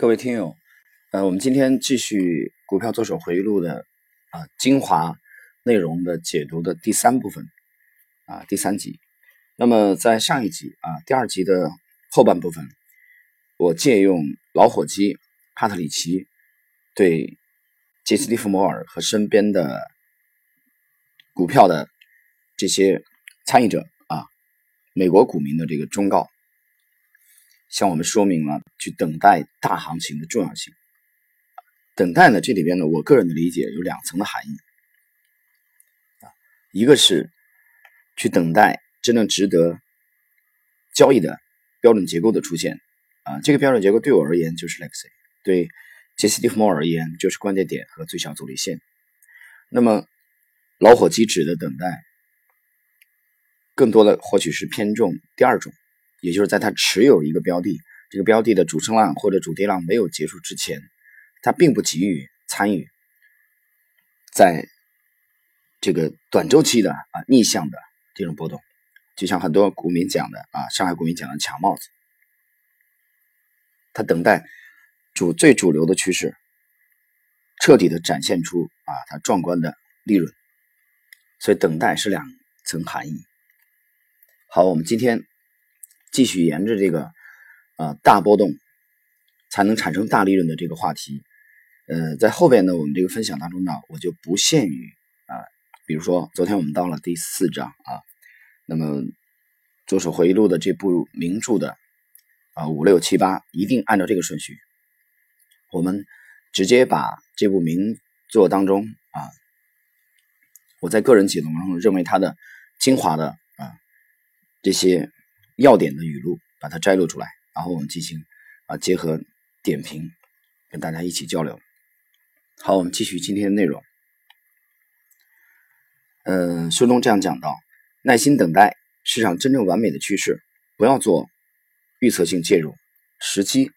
各位听友，呃，我们今天继续股票作手回忆录的啊精华内容的解读的第三部分啊第三集。那么在上一集啊第二集的后半部分，我借用老伙计帕特里奇对杰西·利弗摩尔和身边的股票的这些参与者啊美国股民的这个忠告。向我们说明了去等待大行情的重要性。等待呢，这里边呢，我个人的理解有两层的含义啊，一个是去等待真正值得交易的标准结构的出现啊，这个标准结构对我而言就是 Lexi，对杰西·蒂夫莫尔而言就是关键点和最小阻力线。那么老伙计指的等待，更多的或许是偏重第二种。也就是在他持有一个标的，这个标的的主升浪或者主跌浪没有结束之前，他并不急于参与，在这个短周期的啊逆向的这种波动，就像很多股民讲的啊，上海股民讲的抢帽子，他等待主最主流的趋势彻底的展现出啊它壮观的利润，所以等待是两层含义。好，我们今天。继续沿着这个，呃，大波动才能产生大利润的这个话题，呃，在后边呢，我们这个分享当中呢，我就不限于啊，比如说昨天我们到了第四章啊，那么左手回忆录的这部名著的啊五六七八，一定按照这个顺序，我们直接把这部名作当中啊，我在个人解读中认为它的精华的啊这些。要点的语录，把它摘录出来，然后我们进行啊结合点评，跟大家一起交流。好，我们继续今天的内容。嗯，书中这样讲到：耐心等待市场真正完美的趋势，不要做预测性介入。时机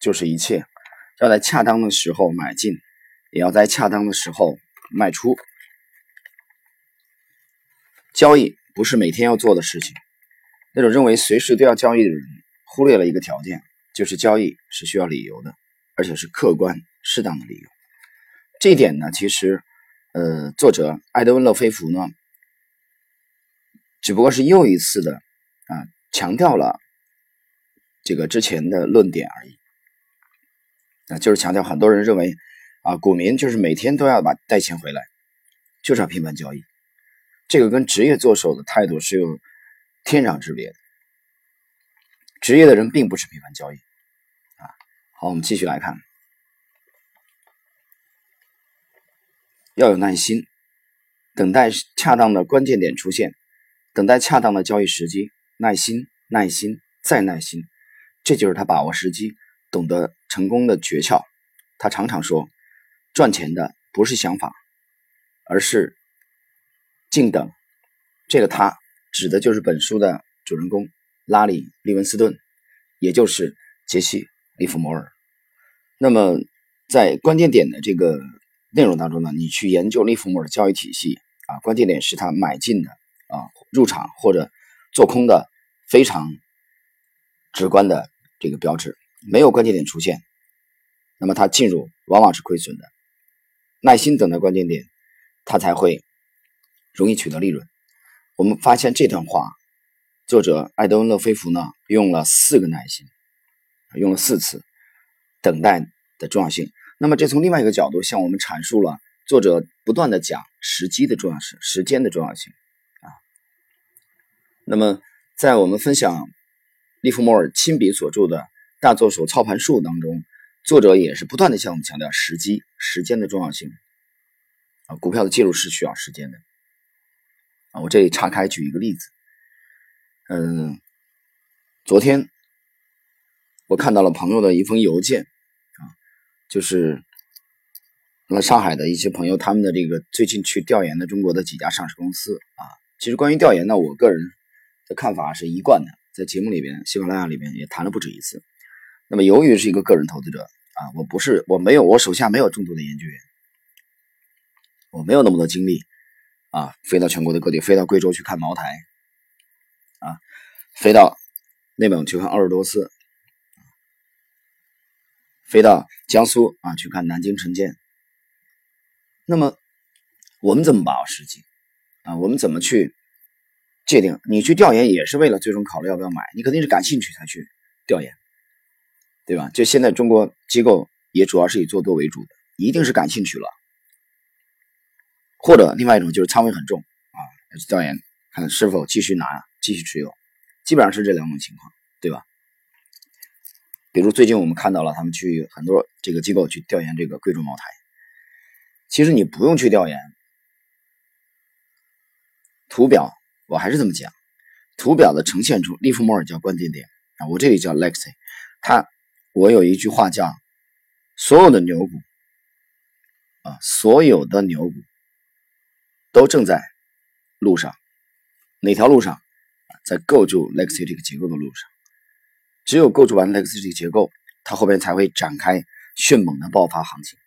就是一切，要在恰当的时候买进，也要在恰当的时候卖出。交易不是每天要做的事情。那种认为随时都要交易的人，忽略了一个条件，就是交易是需要理由的，而且是客观适当的理由。这一点呢，其实，呃，作者艾德温·勒菲弗呢，只不过是又一次的啊强调了这个之前的论点而已。那就是强调很多人认为啊，股民就是每天都要把带钱回来，就是要频繁交易，这个跟职业做手的态度是有。天壤之别，职业的人并不是频繁交易啊。好，我们继续来看，要有耐心，等待恰当的关键点出现，等待恰当的交易时机，耐心，耐心，再耐心，这就是他把握时机、懂得成功的诀窍。他常常说，赚钱的不是想法，而是静等。这个他。指的就是本书的主人公拉里·利文斯顿，也就是杰西·利弗摩尔。那么，在关键点的这个内容当中呢，你去研究利弗摩尔交易体系啊，关键点是他买进的啊，入场或者做空的非常直观的这个标志。没有关键点出现，那么他进入往往是亏损的。耐心等待关键点，他才会容易取得利润。我们发现这段话，作者艾德温·勒菲弗呢用了四个耐心，用了四次等待的重要性。那么这从另外一个角度向我们阐述了作者不断的讲时机的重要性、时间的重要性啊。那么在我们分享利弗莫尔亲笔所著的《大作手操盘术》当中，作者也是不断的向我们强调时机、时间的重要性啊。股票的介入是需要时间的。我这里岔开举一个例子，嗯，昨天我看到了朋友的一封邮件，啊，就是那上海的一些朋友他们的这个最近去调研的中国的几家上市公司啊，其实关于调研呢，我个人的看法是一贯的，在节目里边，喜马拉雅里边也谈了不止一次。那么由于是一个个人投资者啊，我不是我没有我手下没有众多的研究员，我没有那么多精力。啊，飞到全国的各地，飞到贵州去看茅台，啊，飞到内蒙去看鄂尔多斯，飞到江苏啊去看南京城建。那么我们怎么把握时机啊？我们怎么去界定？你去调研也是为了最终考虑要不要买，你肯定是感兴趣才去调研，对吧？就现在中国机构也主要是以做多为主的，一定是感兴趣了，或者另外一种就是仓位很重啊，要去调研看是否继续拿，继续持有，基本上是这两种情况，对吧？比如最近我们看到了他们去很多这个机构去调研这个贵州茅台，其实你不用去调研图表，我还是这么讲，图表的呈现出利弗莫尔叫关键点啊，我这里叫 Lexi，他我有一句话叫所有的牛股啊，所有的牛股都正在路上，哪条路上？在构筑 Lexi 这个结构的路上。只有构筑完 Lexi 结构，它后边才会展开迅猛的爆发行情。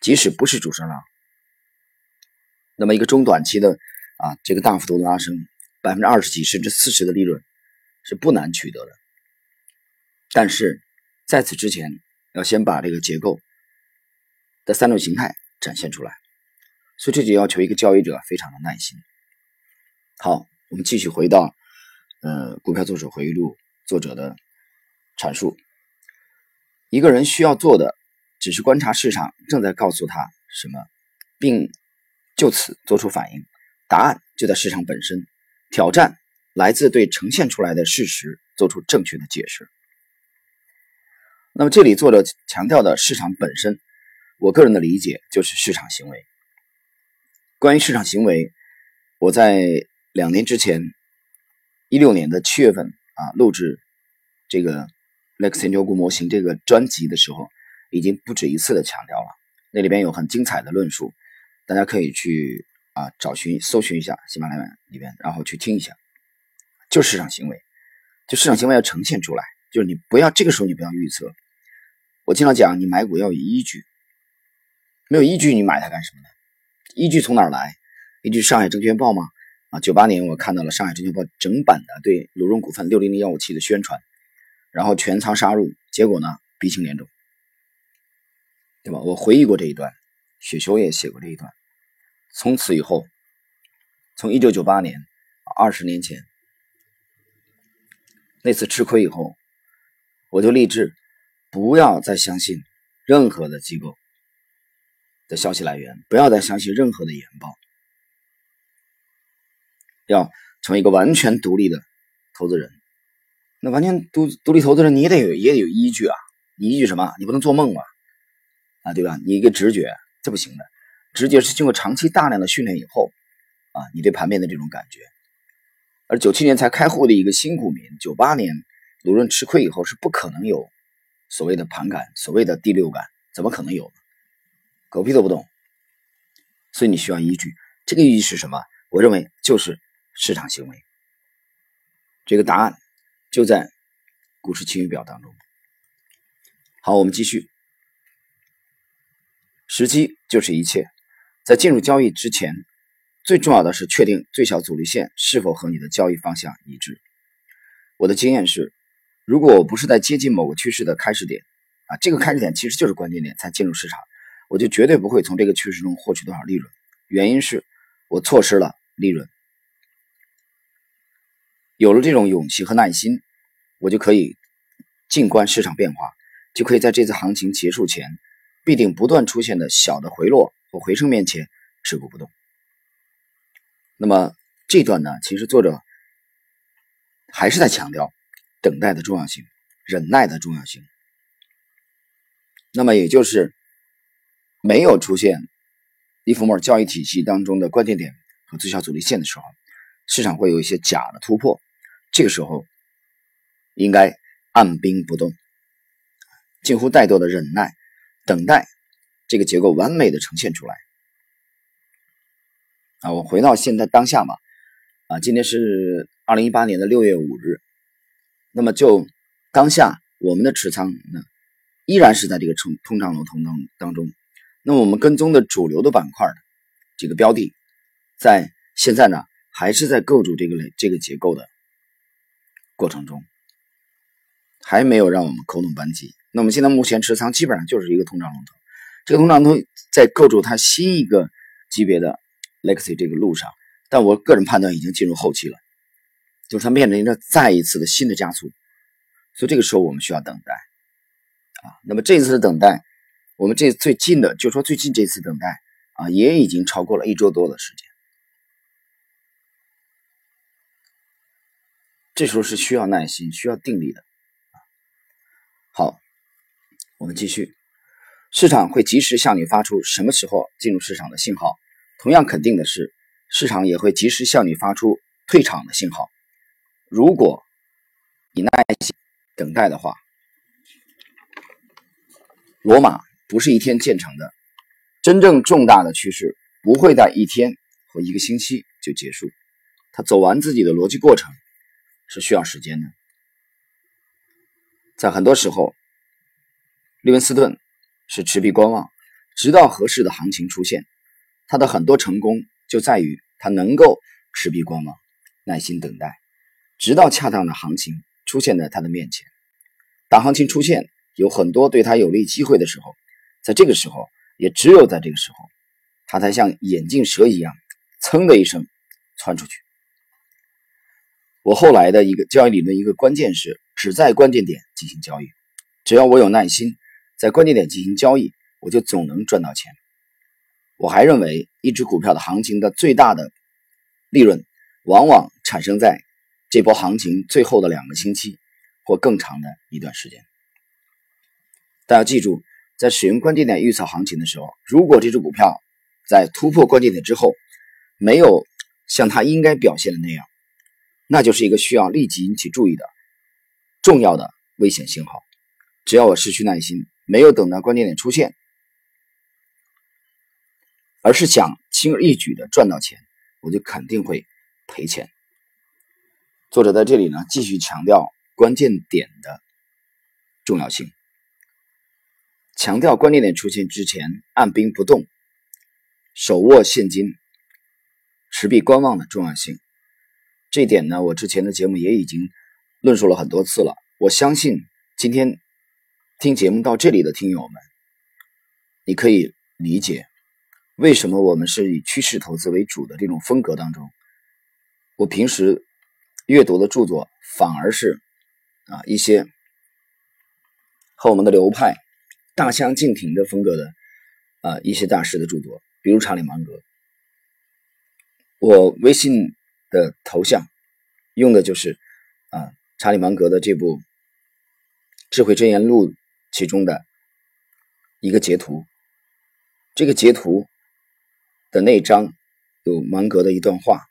即使不是主升浪，那么一个中短期的啊，这个大幅度的拉升，百分之二十几甚至四十的利润是不难取得的。但是在此之前，要先把这个结构的三种形态展现出来，所以这就要求一个交易者非常的耐心。好，我们继续回到。呃，股票作手回忆录作者的阐述：一个人需要做的只是观察市场正在告诉他什么，并就此做出反应。答案就在市场本身。挑战来自对呈现出来的事实做出正确的解释。那么，这里作者强调的市场本身，我个人的理解就是市场行为。关于市场行为，我在两年之前。一六年的七月份啊，录制这个 Lexin 牛股模型这个专辑的时候，已经不止一次的强调了。那里边有很精彩的论述，大家可以去啊找寻、搜寻一下喜马拉雅里边，然后去听一下。就市场行为，就市场行为要呈现出来，就是你不要这个时候你不要预测。我经常讲，你买股要有依据，没有依据你买它干什么呢？依据从哪儿来？依据上海证券报吗？啊，九八年我看到了上海证券报整版的对鲁荣股份六零零幺五七的宣传，然后全仓杀入，结果呢鼻青脸肿，对吧？我回忆过这一段，雪球也写过这一段。从此以后，从一九九八年二十年前那次吃亏以后，我就立志不要再相信任何的机构的消息来源，不要再相信任何的研报。要成为一个完全独立的投资人，那完全独独立投资人，你也得有也得有依据啊！你依据什么？你不能做梦吧？啊，对吧？你一个直觉，这不行的。直觉是经过长期大量的训练以后啊，你对盘面的这种感觉。而九七年才开户的一个新股民，九八年鲁润吃亏以后，是不可能有所谓的盘感，所谓的第六感，怎么可能有呢？狗屁都不懂。所以你需要依据，这个依据是什么？我认为就是。市场行为，这个答案就在股市晴雨表当中。好，我们继续。时机就是一切，在进入交易之前，最重要的是确定最小阻力线是否和你的交易方向一致。我的经验是，如果我不是在接近某个趋势的开始点啊，这个开始点其实就是关键点才进入市场，我就绝对不会从这个趋势中获取多少利润。原因是我错失了利润。有了这种勇气和耐心，我就可以静观市场变化，就可以在这次行情结束前必定不断出现的小的回落或回升面前持股不动。那么这段呢，其实作者还是在强调等待的重要性、忍耐的重要性。那么也就是没有出现利弗莫尔交易体系当中的关键点和最小阻力线的时候。市场会有一些假的突破，这个时候应该按兵不动，近乎怠惰的忍耐，等待这个结构完美的呈现出来。啊，我回到现在当下嘛，啊，今天是二零一八年的六月五日，那么就当下我们的持仓呢，依然是在这个通通胀流通当当中，那么我们跟踪的主流的板块的这个标的，在现在呢。还是在构筑这个类这个结构的过程中，还没有让我们扣动扳机。那么现在目前持仓基本上就是一个通胀龙头，这个通胀龙头在构筑它新一个级别的 Legacy 这个路上，但我个人判断已经进入后期了，就是它面临着再一次的新的加速，所以这个时候我们需要等待啊。那么这一次的等待，我们这最近的就说最近这次等待啊，也已经超过了一周多的时间，这时候是需要耐心、需要定力的。好。我们继续，市场会及时向你发出什么时候进入市场的信号。同样肯定的是，市场也会及时向你发出退场的信号。如果你耐心等待的话，罗马不是一天建成的，真正重大的趋势不会在一天和一个星期就结束，它走完自己的逻辑过程是需要时间的。在很多时候。利文斯顿是持币观望，直到合适的行情出现。他的很多成功就在于他能够持币观望，耐心等待，直到恰当的行情出现在他的面前。当行情出现，有很多对他有利机会的时候，在这个时候，也只有在这个时候，他才像眼镜蛇一样，噌的一声窜出去。我后来的一个交易理论，一个关键是只在关键点进行交易，只要我有耐心。在关键点进行交易，我就总能赚到钱。我还认为，一只股票的行情的最大的利润，往往产生在这波行情最后的两个星期或更长的一段时间。大家记住，在使用关键点预测行情的时候，如果这只股票在突破关键点之后，没有像它应该表现的那样，那就是一个需要立即引起注意的重要的危险信号。只要我失去耐心。没有等到关键点出现，而是想轻而易举的赚到钱，我就肯定会赔钱。作者在这里呢，继续强调关键点的重要性，强调关键点出现之前按兵不动、手握现金、持币观望的重要性。这一点呢，我之前的节目也已经论述了很多次了。我相信今天。听节目到这里的听友们，你可以理解为什么我们是以趋势投资为主的这种风格当中，我平时阅读的著作反而是啊一些和我们的流派大相径庭的风格的啊一些大师的著作，比如查理芒格。我微信的头像用的就是啊查理芒格的这部《智慧箴言录》。其中的一个截图，这个截图的那张有芒格的一段话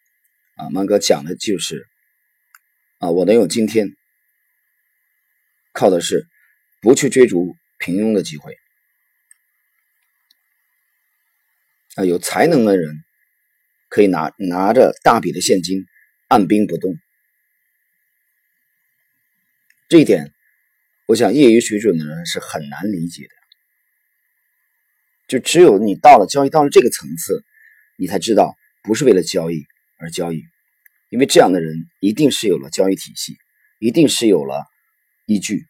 啊，芒格讲的就是啊，我能有今天，靠的是不去追逐平庸的机会啊，有才能的人可以拿拿着大笔的现金按兵不动，这一点。我想，业余水准的人是很难理解的。就只有你到了交易到了这个层次，你才知道不是为了交易而交易，因为这样的人一定是有了交易体系，一定是有了依据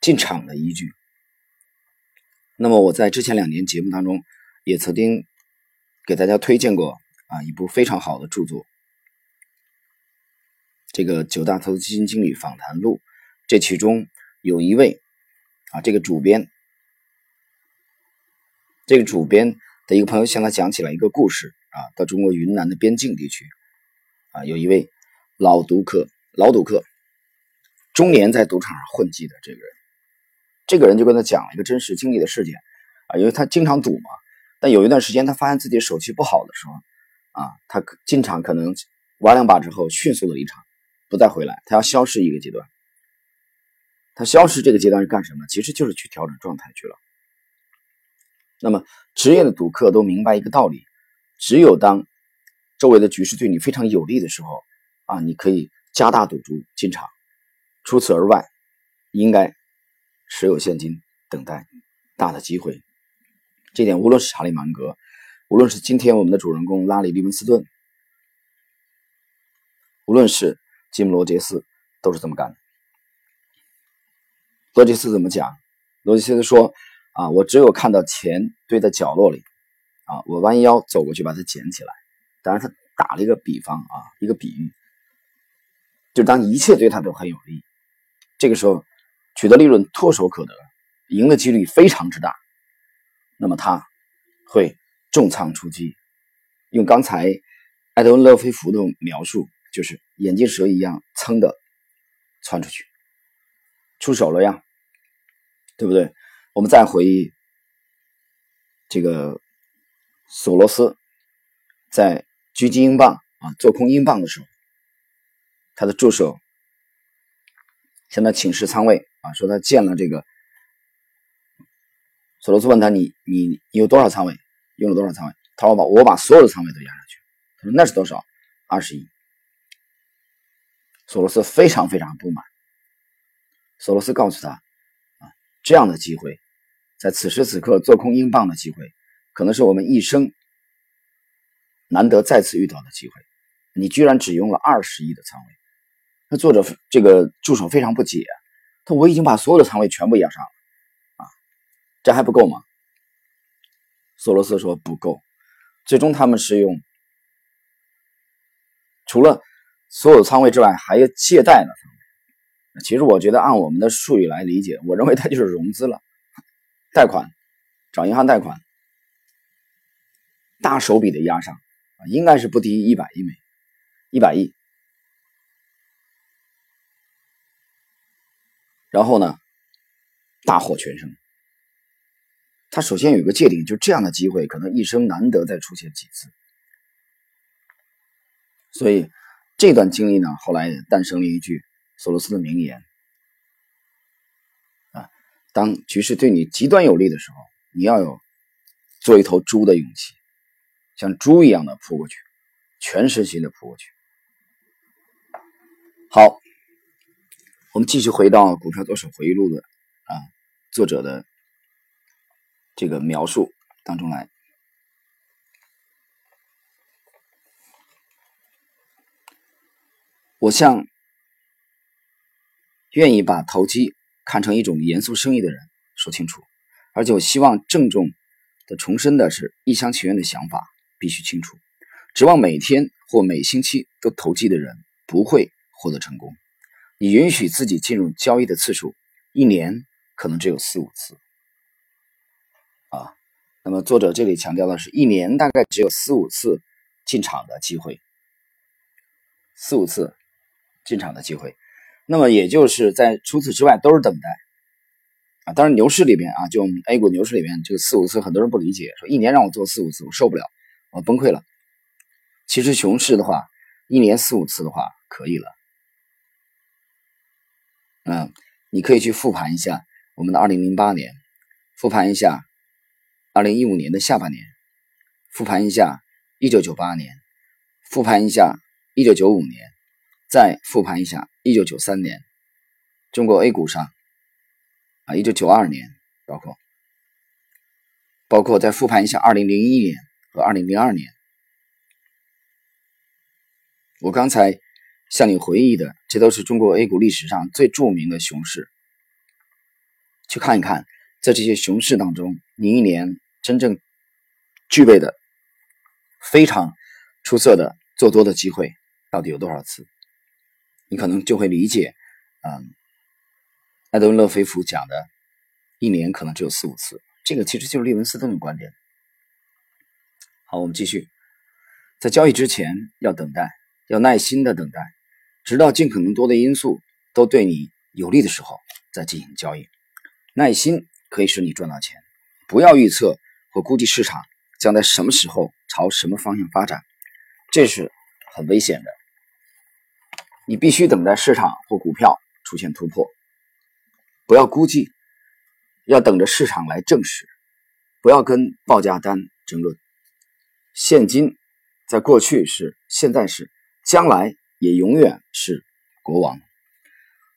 进场的依据。那么我在之前两年节目当中也曾经给大家推荐过啊一部非常好的著作，这个《九大投资基金经理访谈录》，这其中。有一位啊，这个主编，这个主编的一个朋友向他讲起了一个故事啊，到中国云南的边境地区啊，有一位老赌客，老赌客，中年在赌场上混迹的这个人，这个人就跟他讲了一个真实经历的事件啊，因为他经常赌嘛，但有一段时间他发现自己手气不好的时候啊，他进场可能玩两把之后迅速的离场，不再回来，他要消失一个阶段。他消失这个阶段是干什么？其实就是去调整状态去了。那么，职业的赌客都明白一个道理：只有当周围的局势对你非常有利的时候，啊，你可以加大赌注进场；除此而外，应该持有现金，等待大的机会。这点无论是查理芒格，无论是今天我们的主人公拉里利文斯顿，无论是吉姆罗杰斯，都是这么干的。罗杰斯怎么讲？罗杰斯说：“啊，我只有看到钱堆在角落里，啊，我弯腰走过去把它捡起来。当然，他打了一个比方啊，一个比喻，就当一切对他都很有利，这个时候取得利润唾手可得，赢的几率非常之大，那么他会重仓出击。用刚才艾德温·勒菲弗的描述，就是眼镜蛇一样，噌的窜出去。”出手了呀，对不对？我们再回忆这个索罗斯在狙击英镑啊，做空英镑的时候，他的助手向他请示仓位啊，说他建了这个。索罗斯问他：“你你你有多少仓位？用了多少仓位？”他说：“我把我把所有的仓位都压上去。”他说：“那是多少？二十亿。”索罗斯非常非常不满。索罗斯告诉他：“啊，这样的机会，在此时此刻做空英镑的机会，可能是我们一生难得再次遇到的机会。你居然只用了二十亿的仓位。”那作者这个助手非常不解，他我已经把所有的仓位全部压上了，啊，这还不够吗？索罗斯说不够。最终他们是用除了所有仓位之外，还要借贷了。其实我觉得，按我们的术语来理解，我认为它就是融资了，贷款，找银行贷款，大手笔的压上，应该是不低于一百亿美，一百亿。然后呢，大获全胜。他首先有个界定，就这样的机会可能一生难得再出现几次。所以这段经历呢，后来也诞生了一句。索罗斯的名言啊，当局势对你极端有利的时候，你要有做一头猪的勇气，像猪一样的扑过去，全身心的扑过去。好，我们继续回到《股票作手回忆录》的啊作者的这个描述当中来，我向。愿意把投机看成一种严肃生意的人说清楚，而且我希望郑重的重申的是，一厢情愿的想法必须清楚。指望每天或每星期都投机的人不会获得成功。你允许自己进入交易的次数，一年可能只有四五次。啊，那么作者这里强调的是一年大概只有四五次进场的机会，四五次进场的机会。那么也就是在除此之外都是等待啊，当然牛市里面啊，就 A 股牛市里面这个四五次，很多人不理解，说一年让我做四五次，我受不了，我崩溃了。其实熊市的话，一年四五次的话可以了。嗯，你可以去复盘一下我们的二零零八年，复盘一下二零一五年的下半年，复盘一下一九九八年，复盘一下一九九五年，再复盘一下。一九九三年，中国 A 股上啊，一九九二年，包括包括再复盘一下二零零一年和二零零二年，我刚才向你回忆的，这都是中国 A 股历史上最著名的熊市。去看一看，在这些熊市当中，你一年真正具备的非常出色的做多的机会到底有多少次？你可能就会理解，嗯，艾德温·勒菲弗讲的，一年可能只有四五次，这个其实就是利文斯顿的观点。好，我们继续，在交易之前要等待，要耐心的等待，直到尽可能多的因素都对你有利的时候再进行交易。耐心可以使你赚到钱，不要预测或估计市场将在什么时候朝什么方向发展，这是很危险的。你必须等待市场或股票出现突破，不要估计，要等着市场来证实，不要跟报价单争论。现金在过去是，现在是，将来也永远是国王。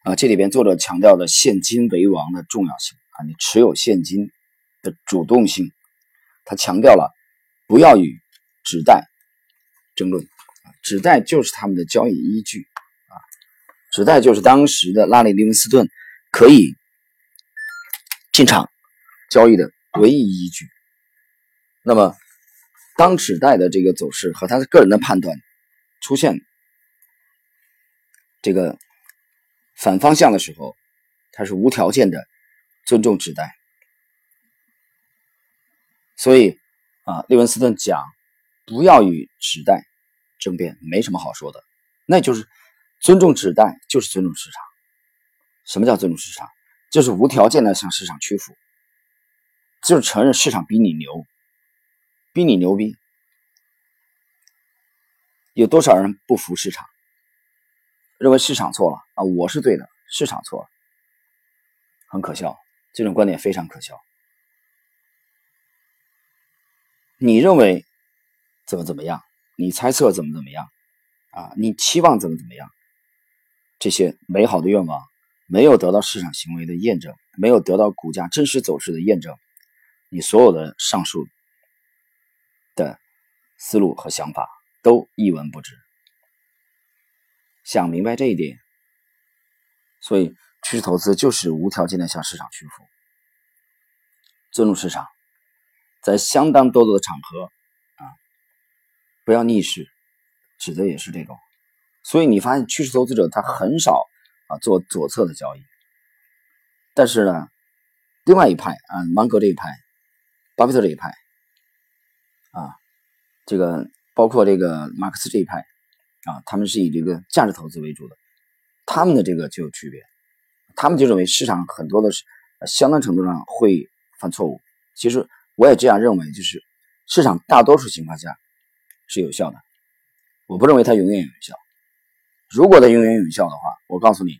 啊，这里边作者强调的现金为王的重要性啊，你持有现金的主动性，他强调了不要与纸袋争论啊，纸袋就是他们的交易依据啊。纸袋就是当时的拉里·利文斯顿可以进场交易的唯一依据。那么，当纸袋的这个走势和他的个人的判断出现这个反方向的时候，他是无条件的尊重指代。所以啊，利文斯顿讲，不要与指代争辩，没什么好说的，那就是尊重指代，就是尊重市场。什么叫尊重市场？就是无条件的向市场屈服，就是承认市场比你牛，比你牛逼。有多少人不服市场，认为市场错了啊？我是对的，市场错了，很可笑，这种观点非常可笑。你认为怎么怎么样？你猜测怎么怎么样？啊，你期望怎么怎么样？这些美好的愿望。没有得到市场行为的验证，没有得到股价真实走势的验证，你所有的上述的思路和想法都一文不值。想明白这一点，所以趋势投资就是无条件的向市场屈服，尊重市场，在相当多多的场合啊，不要逆势，指的也是这种。所以你发现趋势投资者他很少。啊，做左侧的交易，但是呢，另外一派啊，芒格这一派，巴菲特这一派，啊，这个包括这个马克思这一派，啊，他们是以这个价值投资为主的，他们的这个就有区别，他们就认为市场很多的是相当程度上会犯错误。其实我也这样认为，就是市场大多数情况下是有效的，我不认为它永远有效。如果它永远有效的话，我告诉你，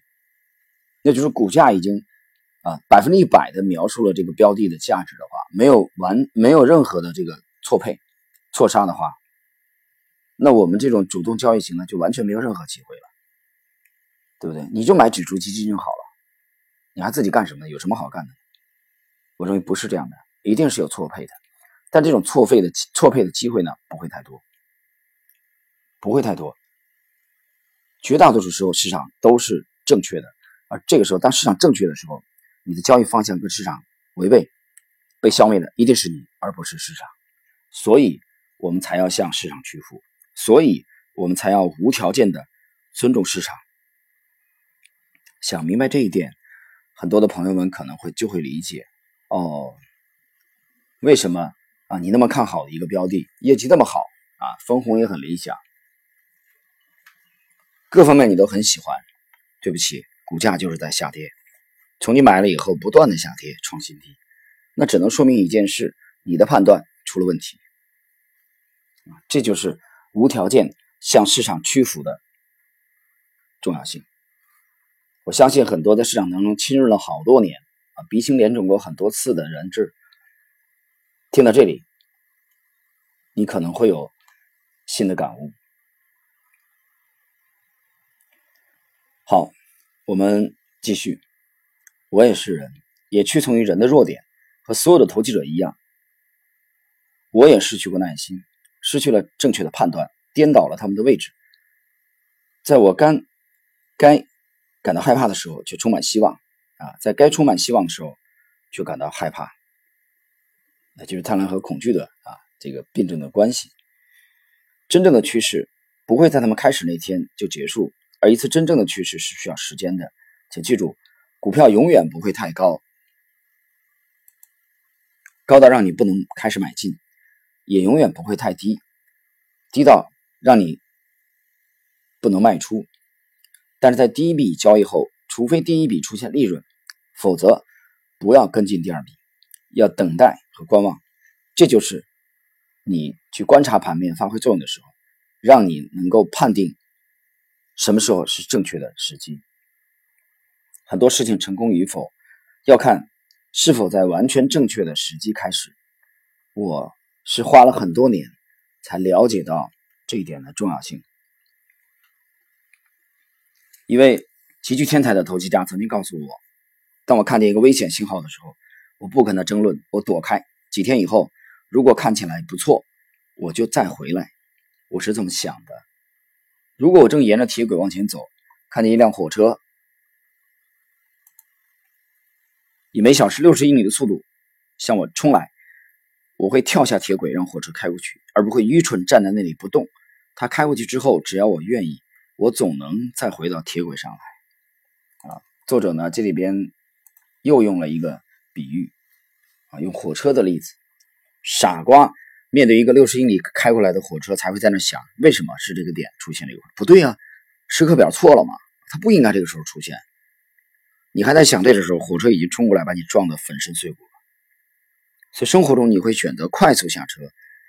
那就是股价已经啊百分之一百的描述了这个标的的价值的话，没有完没有任何的这个错配错杀的话，那我们这种主动交易型呢就完全没有任何机会了，对不对？你就买指数基金就好了，你还自己干什么？有什么好干的？我认为不是这样的，一定是有错配的，但这种错配的错配的机会呢不会太多，不会太多。绝大多数时候，市场都是正确的，而这个时候，当市场正确的时候，你的交易方向跟市场违背，被消灭的一定是你，而不是市场。所以，我们才要向市场屈服，所以我们才要无条件的尊重市场。想明白这一点，很多的朋友们可能会就会理解哦，为什么啊？你那么看好的一个标的，业绩那么好啊，分红也很理想。各方面你都很喜欢，对不起，股价就是在下跌，从你买了以后不断的下跌，创新低，那只能说明一件事，你的判断出了问题，这就是无条件向市场屈服的重要性。我相信很多在市场当中亲日了好多年啊，鼻青脸肿过很多次的人质，听到这里，你可能会有新的感悟。好，我们继续。我也是人，也屈从于人的弱点，和所有的投机者一样。我也失去过耐心，失去了正确的判断，颠倒了他们的位置。在我该该感到害怕的时候，却充满希望啊！在该充满希望的时候，却感到害怕。那就是贪婪和恐惧的啊这个辩证的关系。真正的趋势不会在他们开始那天就结束。而一次真正的趋势是需要时间的，请记住，股票永远不会太高，高到让你不能开始买进，也永远不会太低，低到让你不能卖出。但是在第一笔交易后，除非第一笔出现利润，否则不要跟进第二笔，要等待和观望。这就是你去观察盘面发挥作用的时候，让你能够判定。什么时候是正确的时机？很多事情成功与否，要看是否在完全正确的时机开始。我是花了很多年才了解到这一点的重要性。一位极具天才的投机家曾经告诉我：，当我看见一个危险信号的时候，我不跟他争论，我躲开。几天以后，如果看起来不错，我就再回来。我是这么想的。如果我正沿着铁轨往前走，看见一辆火车以每小时六十英里的速度向我冲来，我会跳下铁轨让火车开过去，而不会愚蠢站在那里不动。它开过去之后，只要我愿意，我总能再回到铁轨上来。啊，作者呢这里边又用了一个比喻，啊，用火车的例子。傻瓜面对一个六十英里开过来的火车，才会在那想：为什么是这个点出现了一会？不对啊，时刻表错了嘛，它不应该这个时候出现。你还在想对的时候，火车已经冲过来，把你撞得粉身碎骨。所以生活中你会选择快速下车，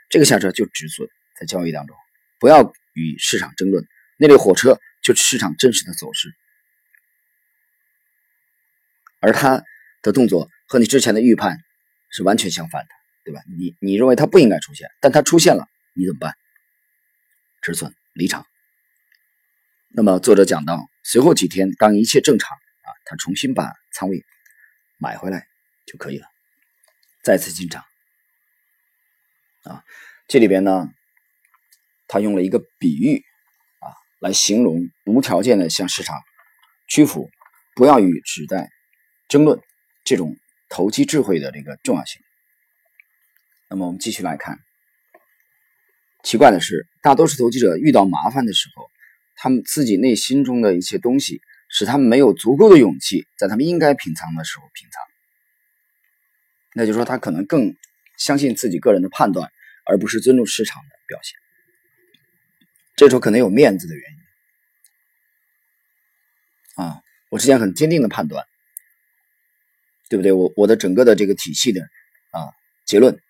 这个下车就止损。在交易当中，不要与市场争论，那列火车就是市场真实的走势，而它的动作和你之前的预判是完全相反的。对吧？你你认为它不应该出现，但它出现了，你怎么办？止损离场。那么作者讲到，随后几天当一切正常啊，他重新把仓位买回来就可以了，再次进场。啊，这里边呢，他用了一个比喻啊，来形容无条件的向市场屈服，不要与时代争论这种投机智慧的这个重要性。那么我们继续来看，奇怪的是，大多数投机者遇到麻烦的时候，他们自己内心中的一些东西，使他们没有足够的勇气，在他们应该平仓的时候平仓。那就说，他可能更相信自己个人的判断，而不是尊重市场的表现。这时候可能有面子的原因啊，我之前很坚定的判断，对不对？我我的整个的这个体系的啊结论。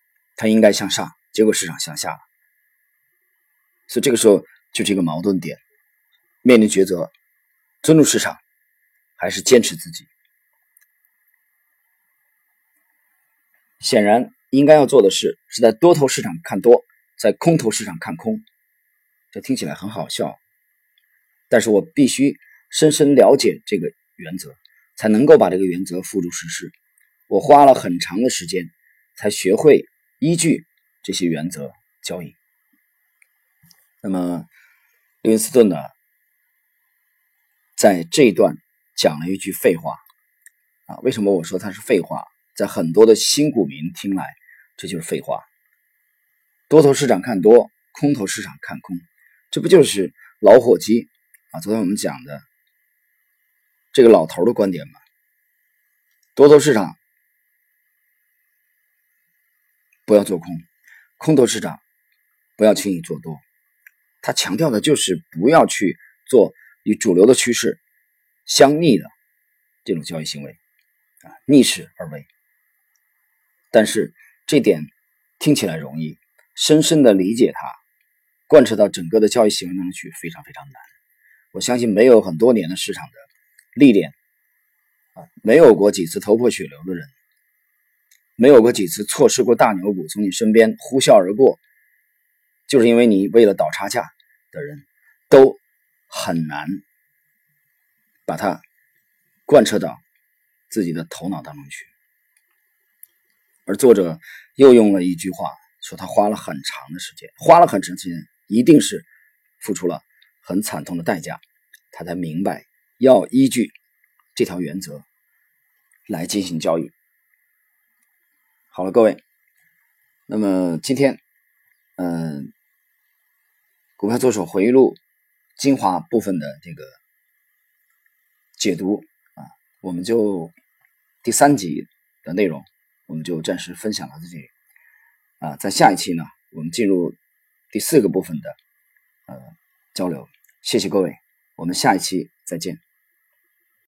它应该向上，结果市场向下了，所以这个时候就是一个矛盾点，面临抉择：尊重市场，还是坚持自己？显然，应该要做的事是在多头市场看多，在空头市场看空。这听起来很好笑，但是我必须深深了解这个原则，才能够把这个原则付诸实施。我花了很长的时间才学会。依据这些原则交易。那么，林斯顿呢，在这一段讲了一句废话啊？为什么我说他是废话？在很多的新股民听来，这就是废话。多头市场看多，空头市场看空，这不就是老伙计啊？昨天我们讲的这个老头的观点吗？多头市场。不要做空，空头市场不要轻易做多。他强调的就是不要去做与主流的趋势相逆的这种交易行为啊，逆势而为。但是这点听起来容易，深深的理解它，贯彻到整个的交易行为当中去，非常非常难。我相信没有很多年的市场的历练啊，没有过几次头破血流的人。没有过几次错失过大牛股从你身边呼啸而过，就是因为你为了倒差价的人，都很难把它贯彻到自己的头脑当中去。而作者又用了一句话，说他花了很长的时间，花了很长时间，一定是付出了很惨痛的代价，他才明白要依据这条原则来进行交易。好了，各位，那么今天，嗯，股票作手回忆录精华部分的这个解读啊，我们就第三集的内容，我们就暂时分享到这里啊，在下一期呢，我们进入第四个部分的呃交流。谢谢各位，我们下一期再见。